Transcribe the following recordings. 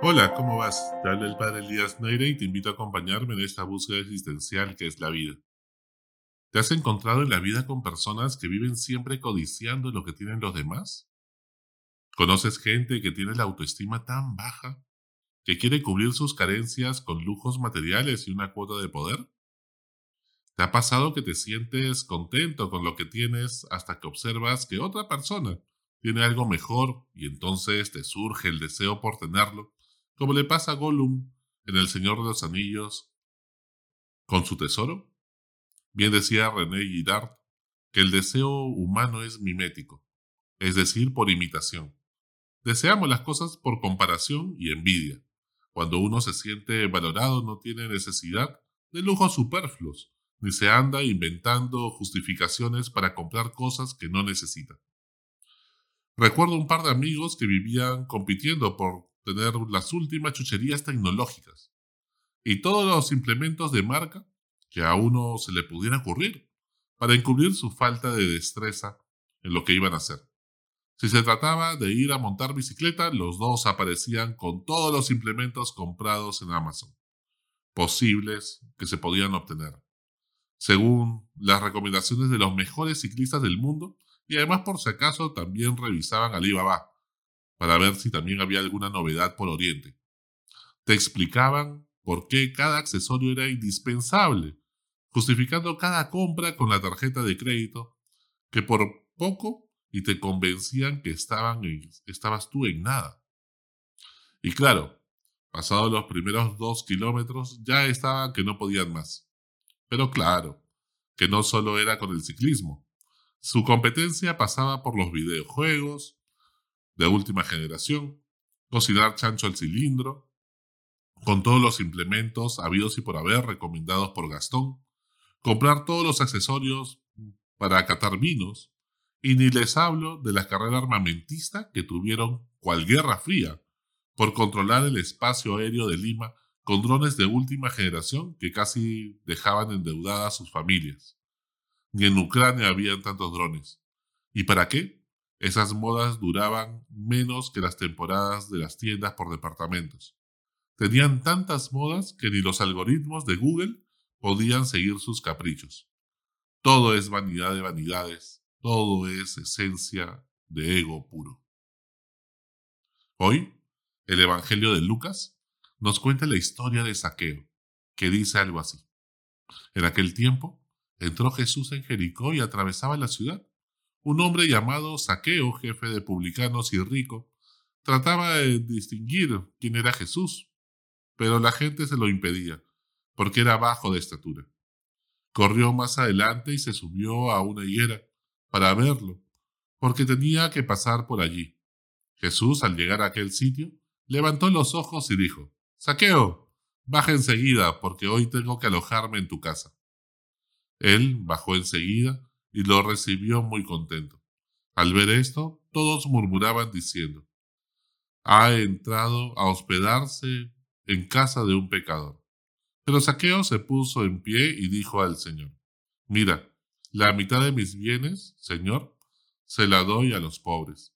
Hola, ¿cómo vas? Te habla el padre Elías Neire y te invito a acompañarme en esta búsqueda existencial que es la vida. ¿Te has encontrado en la vida con personas que viven siempre codiciando lo que tienen los demás? ¿Conoces gente que tiene la autoestima tan baja que quiere cubrir sus carencias con lujos materiales y una cuota de poder? ¿Te ha pasado que te sientes contento con lo que tienes hasta que observas que otra persona tiene algo mejor y entonces te surge el deseo por tenerlo como le pasa a Gollum en El Señor de los Anillos con su tesoro. Bien decía René Girard que el deseo humano es mimético, es decir, por imitación. Deseamos las cosas por comparación y envidia. Cuando uno se siente valorado no tiene necesidad de lujos superfluos, ni se anda inventando justificaciones para comprar cosas que no necesita. Recuerdo un par de amigos que vivían compitiendo por tener las últimas chucherías tecnológicas y todos los implementos de marca que a uno se le pudiera ocurrir para encubrir su falta de destreza en lo que iban a hacer. Si se trataba de ir a montar bicicleta, los dos aparecían con todos los implementos comprados en Amazon, posibles que se podían obtener, según las recomendaciones de los mejores ciclistas del mundo, y además por si acaso también revisaban Alibaba, para ver si también había alguna novedad por Oriente. Te explicaban por qué cada accesorio era indispensable, justificando cada compra con la tarjeta de crédito, que por poco y te convencían que estabas tú en nada. Y claro, pasados los primeros dos kilómetros ya estaban que no podían más. Pero claro, que no solo era con el ciclismo. Su competencia pasaba por los videojuegos, de última generación, cocinar chancho al cilindro, con todos los implementos habidos y por haber recomendados por Gastón, comprar todos los accesorios para catar vinos, y ni les hablo de la carrera armamentista que tuvieron cual guerra fría por controlar el espacio aéreo de Lima con drones de última generación que casi dejaban endeudadas a sus familias. Ni en Ucrania habían tantos drones. ¿Y para qué? Esas modas duraban menos que las temporadas de las tiendas por departamentos. Tenían tantas modas que ni los algoritmos de Google podían seguir sus caprichos. Todo es vanidad de vanidades, todo es esencia de ego puro. Hoy, el Evangelio de Lucas nos cuenta la historia de Saqueo, que dice algo así. En aquel tiempo, entró Jesús en Jericó y atravesaba la ciudad un hombre llamado Saqueo, jefe de publicanos y rico, trataba de distinguir quién era Jesús, pero la gente se lo impedía, porque era bajo de estatura. Corrió más adelante y se subió a una higuera para verlo, porque tenía que pasar por allí. Jesús, al llegar a aquel sitio, levantó los ojos y dijo, Saqueo, baja enseguida, porque hoy tengo que alojarme en tu casa. Él bajó enseguida y lo recibió muy contento. Al ver esto, todos murmuraban diciendo, ha entrado a hospedarse en casa de un pecador. Pero Saqueo se puso en pie y dijo al Señor, mira, la mitad de mis bienes, Señor, se la doy a los pobres.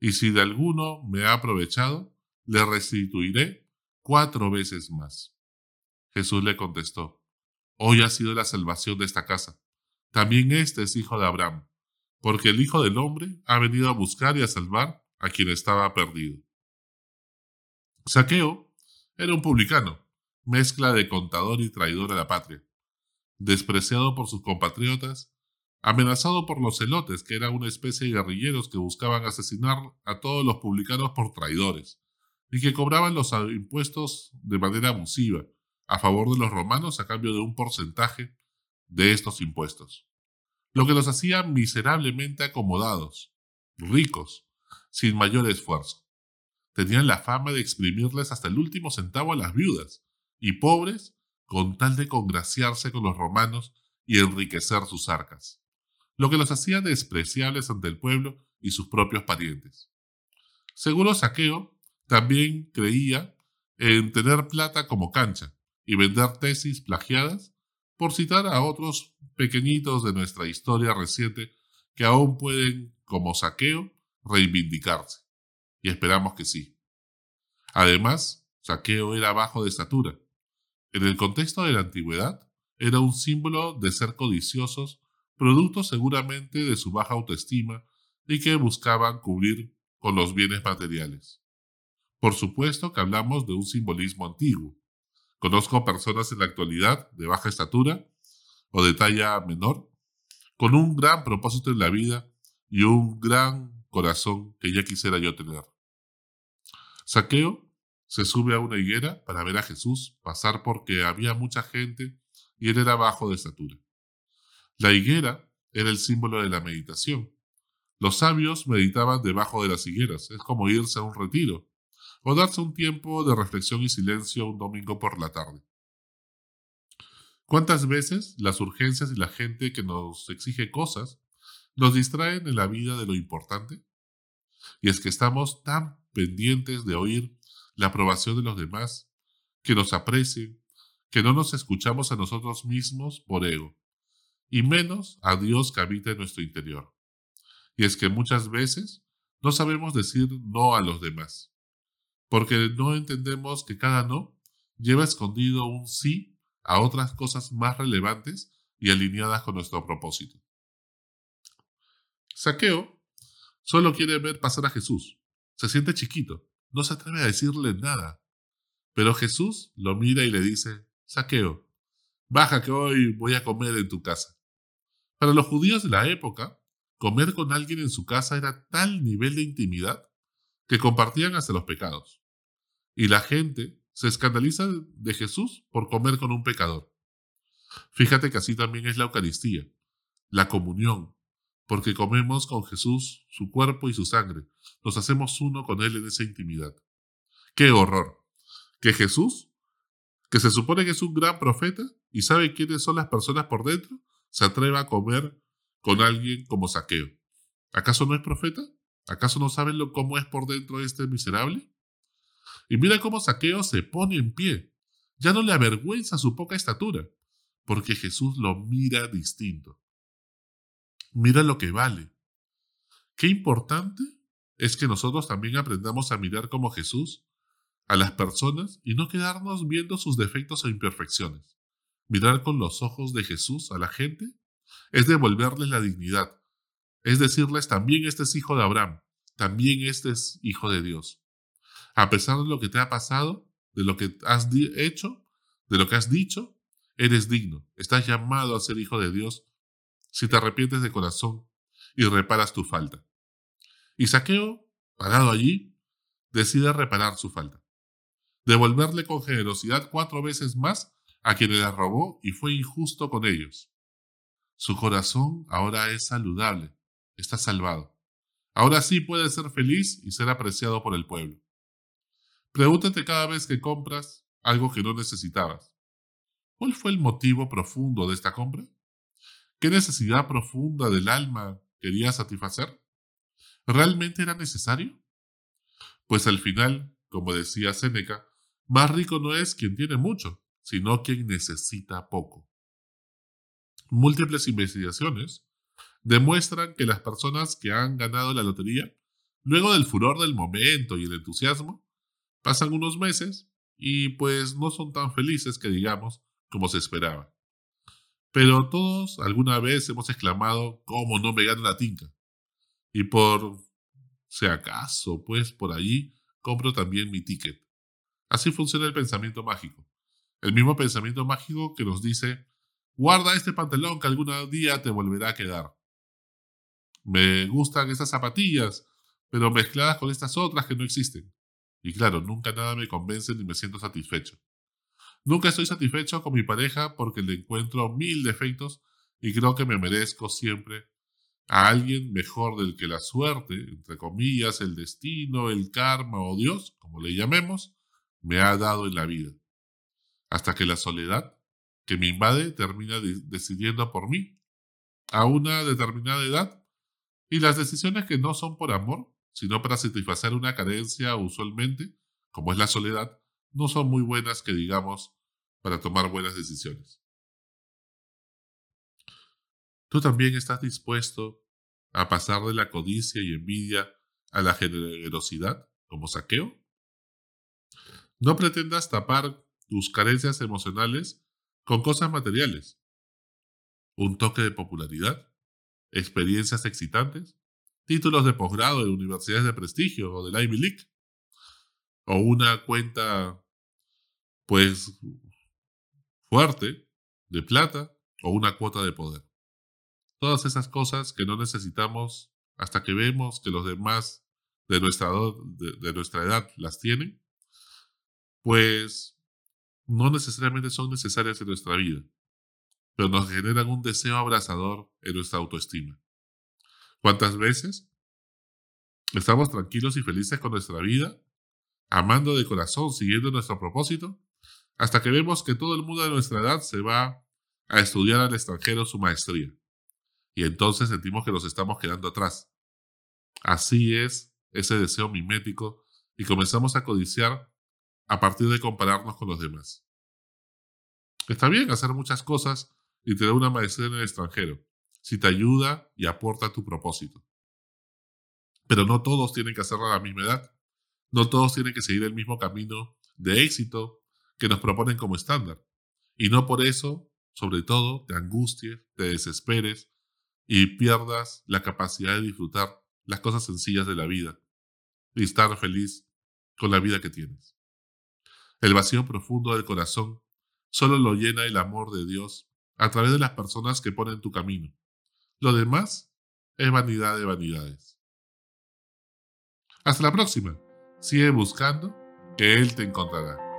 Y si de alguno me ha aprovechado, le restituiré cuatro veces más. Jesús le contestó, hoy ha sido la salvación de esta casa también este es hijo de Abraham, porque el Hijo del Hombre ha venido a buscar y a salvar a quien estaba perdido. Saqueo era un publicano, mezcla de contador y traidor a la patria, despreciado por sus compatriotas, amenazado por los celotes, que eran una especie de guerrilleros que buscaban asesinar a todos los publicanos por traidores, y que cobraban los impuestos de manera abusiva, a favor de los romanos a cambio de un porcentaje de estos impuestos, lo que los hacía miserablemente acomodados, ricos, sin mayor esfuerzo. Tenían la fama de exprimirles hasta el último centavo a las viudas, y pobres con tal de congraciarse con los romanos y enriquecer sus arcas, lo que los hacía despreciables ante el pueblo y sus propios parientes. Seguro Saqueo también creía en tener plata como cancha y vender tesis plagiadas por citar a otros pequeñitos de nuestra historia reciente que aún pueden, como saqueo, reivindicarse. Y esperamos que sí. Además, Saqueo era bajo de estatura. En el contexto de la antigüedad, era un símbolo de ser codiciosos, producto seguramente de su baja autoestima y que buscaban cubrir con los bienes materiales. Por supuesto que hablamos de un simbolismo antiguo. Conozco personas en la actualidad de baja estatura o de talla menor, con un gran propósito en la vida y un gran corazón que ya quisiera yo tener. Saqueo se sube a una higuera para ver a Jesús pasar porque había mucha gente y él era bajo de estatura. La higuera era el símbolo de la meditación. Los sabios meditaban debajo de las higueras, es como irse a un retiro o darse un tiempo de reflexión y silencio un domingo por la tarde. ¿Cuántas veces las urgencias y la gente que nos exige cosas nos distraen en la vida de lo importante? Y es que estamos tan pendientes de oír la aprobación de los demás, que nos aprecien, que no nos escuchamos a nosotros mismos por ego, y menos a Dios que habita en nuestro interior. Y es que muchas veces no sabemos decir no a los demás, porque no entendemos que cada no lleva escondido un sí a otras cosas más relevantes y alineadas con nuestro propósito. Saqueo solo quiere ver pasar a Jesús. Se siente chiquito, no se atreve a decirle nada. Pero Jesús lo mira y le dice, Saqueo, baja que hoy voy a comer en tu casa. Para los judíos de la época, comer con alguien en su casa era tal nivel de intimidad que compartían hasta los pecados. Y la gente se escandaliza de Jesús por comer con un pecador. Fíjate que así también es la Eucaristía, la comunión, porque comemos con Jesús su cuerpo y su sangre, nos hacemos uno con Él en esa intimidad. ¡Qué horror! Que Jesús, que se supone que es un gran profeta y sabe quiénes son las personas por dentro, se atreva a comer con alguien como saqueo. ¿Acaso no es profeta? ¿Acaso no saben lo, cómo es por dentro este miserable? Y mira cómo Saqueo se pone en pie. Ya no le avergüenza su poca estatura, porque Jesús lo mira distinto. Mira lo que vale. Qué importante es que nosotros también aprendamos a mirar como Jesús a las personas y no quedarnos viendo sus defectos e imperfecciones. Mirar con los ojos de Jesús a la gente es devolverles la dignidad, es decirles también este es hijo de Abraham, también este es hijo de Dios a pesar de lo que te ha pasado, de lo que has hecho, de lo que has dicho, eres digno. Estás llamado a ser hijo de Dios si te arrepientes de corazón y reparas tu falta. Y Saqueo, parado allí, decide reparar su falta. Devolverle con generosidad cuatro veces más a quien le robó y fue injusto con ellos. Su corazón ahora es saludable, está salvado. Ahora sí puede ser feliz y ser apreciado por el pueblo. Pregúntate cada vez que compras algo que no necesitabas. ¿Cuál fue el motivo profundo de esta compra? ¿Qué necesidad profunda del alma quería satisfacer? ¿Realmente era necesario? Pues al final, como decía Séneca, más rico no es quien tiene mucho, sino quien necesita poco. Múltiples investigaciones demuestran que las personas que han ganado la lotería, luego del furor del momento y el entusiasmo, Pasan unos meses y pues no son tan felices que digamos como se esperaba. Pero todos alguna vez hemos exclamado, ¿cómo no me gana la tinca? Y por si acaso, pues por allí compro también mi ticket. Así funciona el pensamiento mágico. El mismo pensamiento mágico que nos dice, guarda este pantalón que algún día te volverá a quedar. Me gustan estas zapatillas, pero mezcladas con estas otras que no existen. Y claro, nunca nada me convence ni me siento satisfecho. Nunca estoy satisfecho con mi pareja porque le encuentro mil defectos y creo que me merezco siempre a alguien mejor del que la suerte, entre comillas, el destino, el karma o Dios, como le llamemos, me ha dado en la vida. Hasta que la soledad que me invade termina decidiendo por mí, a una determinada edad, y las decisiones que no son por amor sino para satisfacer una carencia usualmente, como es la soledad, no son muy buenas que digamos para tomar buenas decisiones. ¿Tú también estás dispuesto a pasar de la codicia y envidia a la generosidad como saqueo? No pretendas tapar tus carencias emocionales con cosas materiales. Un toque de popularidad, experiencias excitantes, títulos de posgrado de universidades de prestigio o del Ivy League, o una cuenta, pues, fuerte de plata o una cuota de poder. Todas esas cosas que no necesitamos hasta que vemos que los demás de nuestra, de, nuestra edad las tienen, pues no necesariamente son necesarias en nuestra vida, pero nos generan un deseo abrazador en nuestra autoestima. ¿Cuántas veces estamos tranquilos y felices con nuestra vida, amando de corazón, siguiendo nuestro propósito, hasta que vemos que todo el mundo de nuestra edad se va a estudiar al extranjero su maestría? Y entonces sentimos que nos estamos quedando atrás. Así es ese deseo mimético y comenzamos a codiciar a partir de compararnos con los demás. Está bien hacer muchas cosas y tener una maestría en el extranjero, si te ayuda y aporta tu propósito. Pero no todos tienen que hacerlo a la misma edad. No todos tienen que seguir el mismo camino de éxito que nos proponen como estándar. Y no por eso, sobre todo, te angusties, te desesperes y pierdas la capacidad de disfrutar las cosas sencillas de la vida y estar feliz con la vida que tienes. El vacío profundo del corazón solo lo llena el amor de Dios a través de las personas que ponen tu camino. Lo demás es vanidad de vanidades. Hasta la próxima. Sigue buscando que Él te encontrará.